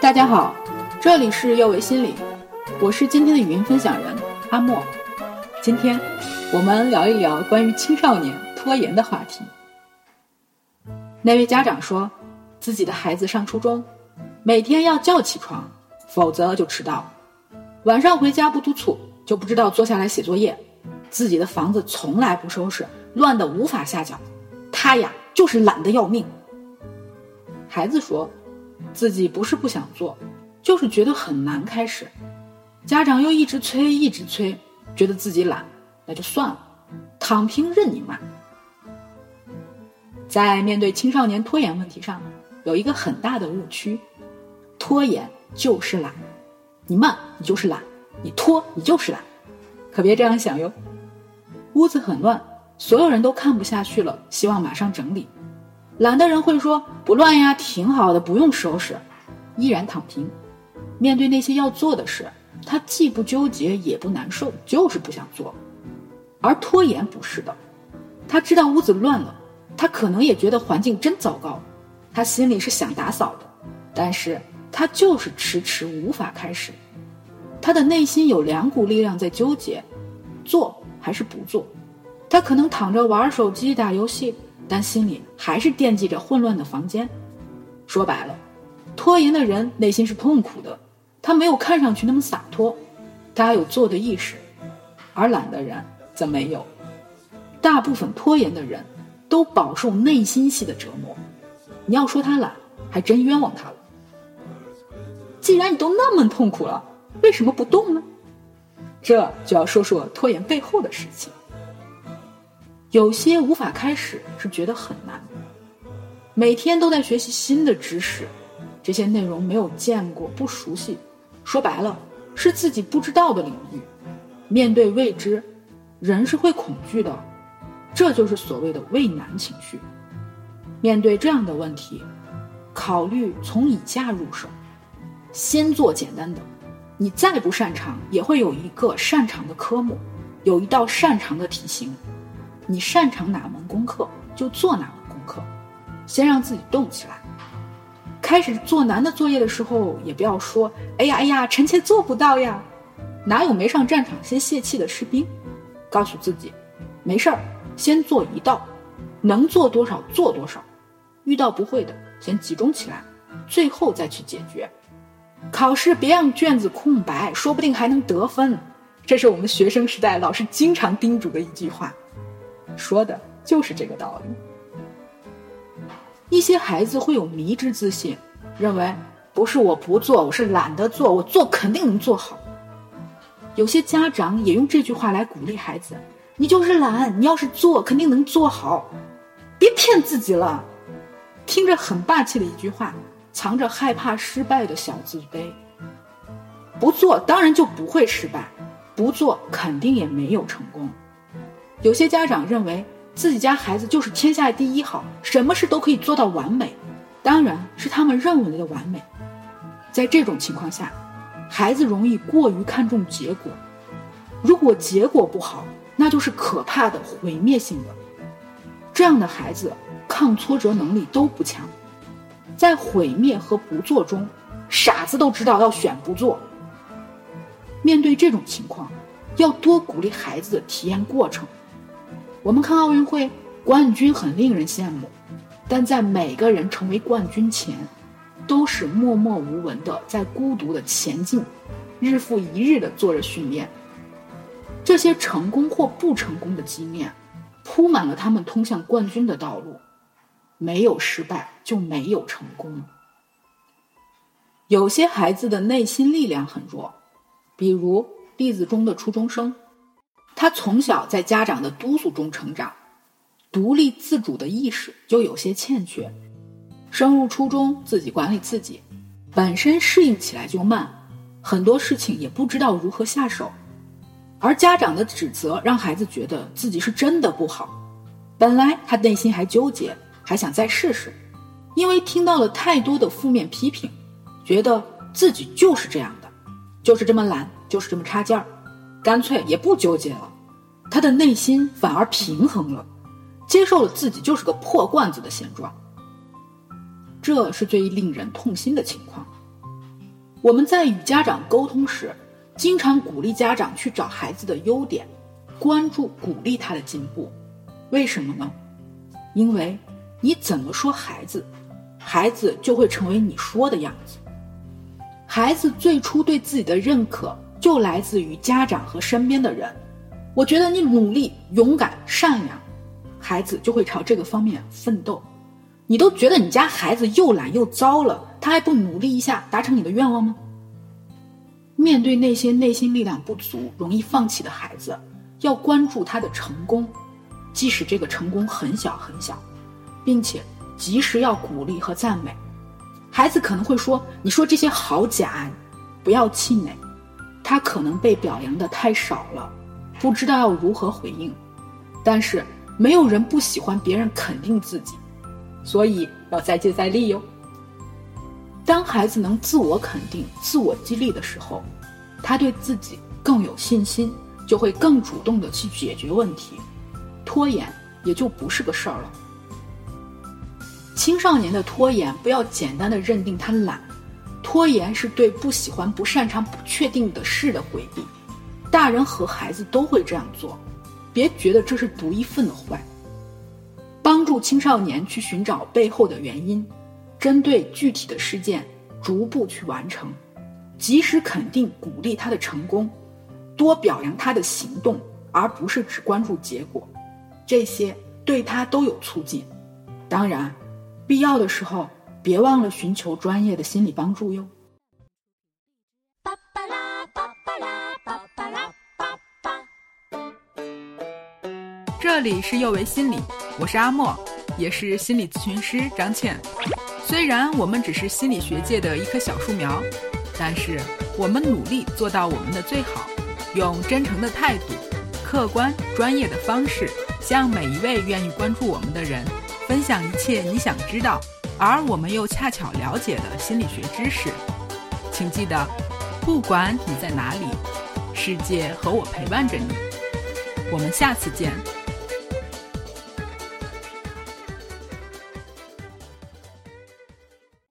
大家好，这里是幼为心理，我是今天的语音分享人阿莫。今天我们聊一聊关于青少年拖延的话题。那位家长说，自己的孩子上初中，每天要叫起床，否则就迟到；晚上回家不督促，就不知道坐下来写作业；自己的房子从来不收拾，乱得无法下脚。他呀，就是懒得要命。孩子说。自己不是不想做，就是觉得很难开始。家长又一直催，一直催，觉得自己懒，那就算了，躺平任你骂。在面对青少年拖延问题上，有一个很大的误区：拖延就是懒，你慢你就是懒，你拖你就是懒，可别这样想哟。屋子很乱，所有人都看不下去了，希望马上整理。懒的人会说不乱呀，挺好的，不用收拾，依然躺平。面对那些要做的事，他既不纠结也不难受，就是不想做。而拖延不是的，他知道屋子乱了，他可能也觉得环境真糟糕，他心里是想打扫的，但是他就是迟迟无法开始。他的内心有两股力量在纠结，做还是不做。他可能躺着玩手机打游戏。但心里还是惦记着混乱的房间。说白了，拖延的人内心是痛苦的，他没有看上去那么洒脱，他还有做的意识，而懒的人则没有。大部分拖延的人都饱受内心戏的折磨。你要说他懒，还真冤枉他了。既然你都那么痛苦了，为什么不动呢？这就要说说拖延背后的事情。有些无法开始，是觉得很难。每天都在学习新的知识，这些内容没有见过，不熟悉。说白了，是自己不知道的领域。面对未知，人是会恐惧的，这就是所谓的畏难情绪。面对这样的问题，考虑从以下入手：先做简单的。你再不擅长，也会有一个擅长的科目，有一道擅长的题型。你擅长哪门功课就做哪门功课，先让自己动起来。开始做难的作业的时候，也不要说“哎呀哎呀，臣妾做不到呀”，哪有没上战场先泄气的士兵？告诉自己，没事儿，先做一道，能做多少做多少。遇到不会的，先集中起来，最后再去解决。考试别让卷子空白，说不定还能得分。这是我们学生时代老师经常叮嘱的一句话。说的就是这个道理。一些孩子会有迷之自信，认为不是我不做，我是懒得做，我做肯定能做好。有些家长也用这句话来鼓励孩子：“你就是懒，你要是做，肯定能做好。”别骗自己了，听着很霸气的一句话，藏着害怕失败的小自卑。不做当然就不会失败，不做肯定也没有成功。有些家长认为自己家孩子就是天下第一好，什么事都可以做到完美，当然是他们认为的完美。在这种情况下，孩子容易过于看重结果，如果结果不好，那就是可怕的毁灭性的。这样的孩子抗挫折能力都不强，在毁灭和不做中，傻子都知道要选不做。面对这种情况，要多鼓励孩子的体验过程。我们看奥运会，冠军很令人羡慕，但在每个人成为冠军前，都是默默无闻的在孤独的前进，日复一日的做着训练。这些成功或不成功的经验，铺满了他们通向冠军的道路。没有失败就没有成功。有些孩子的内心力量很弱，比如例子中的初中生。他从小在家长的督促中成长，独立自主的意识就有些欠缺。升入初中，自己管理自己，本身适应起来就慢，很多事情也不知道如何下手。而家长的指责让孩子觉得自己是真的不好。本来他内心还纠结，还想再试试，因为听到了太多的负面批评，觉得自己就是这样的，就是这么懒，就是这么差劲儿。干脆也不纠结了，他的内心反而平衡了，接受了自己就是个破罐子的现状。这是最令人痛心的情况。我们在与家长沟通时，经常鼓励家长去找孩子的优点，关注鼓励他的进步。为什么呢？因为你怎么说孩子，孩子就会成为你说的样子。孩子最初对自己的认可就来自于家长和身边的人。我觉得你努力、勇敢、善良，孩子就会朝这个方面奋斗。你都觉得你家孩子又懒又糟了，他还不努力一下达成你的愿望吗？面对那些内心力量不足、容易放弃的孩子，要关注他的成功，即使这个成功很小很小，并且及时要鼓励和赞美。孩子可能会说：“你说这些好假。”不要气馁，他可能被表扬的太少了，不知道要如何回应。但是没有人不喜欢别人肯定自己。所以要再接再厉哟。当孩子能自我肯定、自我激励的时候，他对自己更有信心，就会更主动的去解决问题，拖延也就不是个事儿了。青少年的拖延，不要简单的认定他懒，拖延是对不喜欢、不擅长、不确定的事的回避。大人和孩子都会这样做，别觉得这是独一份的坏。帮助青少年去寻找背后的原因，针对具体的事件逐步去完成，及时肯定鼓励他的成功，多表扬他的行动，而不是只关注结果，这些对他都有促进。当然，必要的时候别忘了寻求专业的心理帮助哟。这里是幼为心理。我是阿莫，也是心理咨询师张倩。虽然我们只是心理学界的一棵小树苗，但是我们努力做到我们的最好，用真诚的态度、客观专业的方式，向每一位愿意关注我们的人分享一切你想知道，而我们又恰巧了解的心理学知识。请记得，不管你在哪里，世界和我陪伴着你。我们下次见。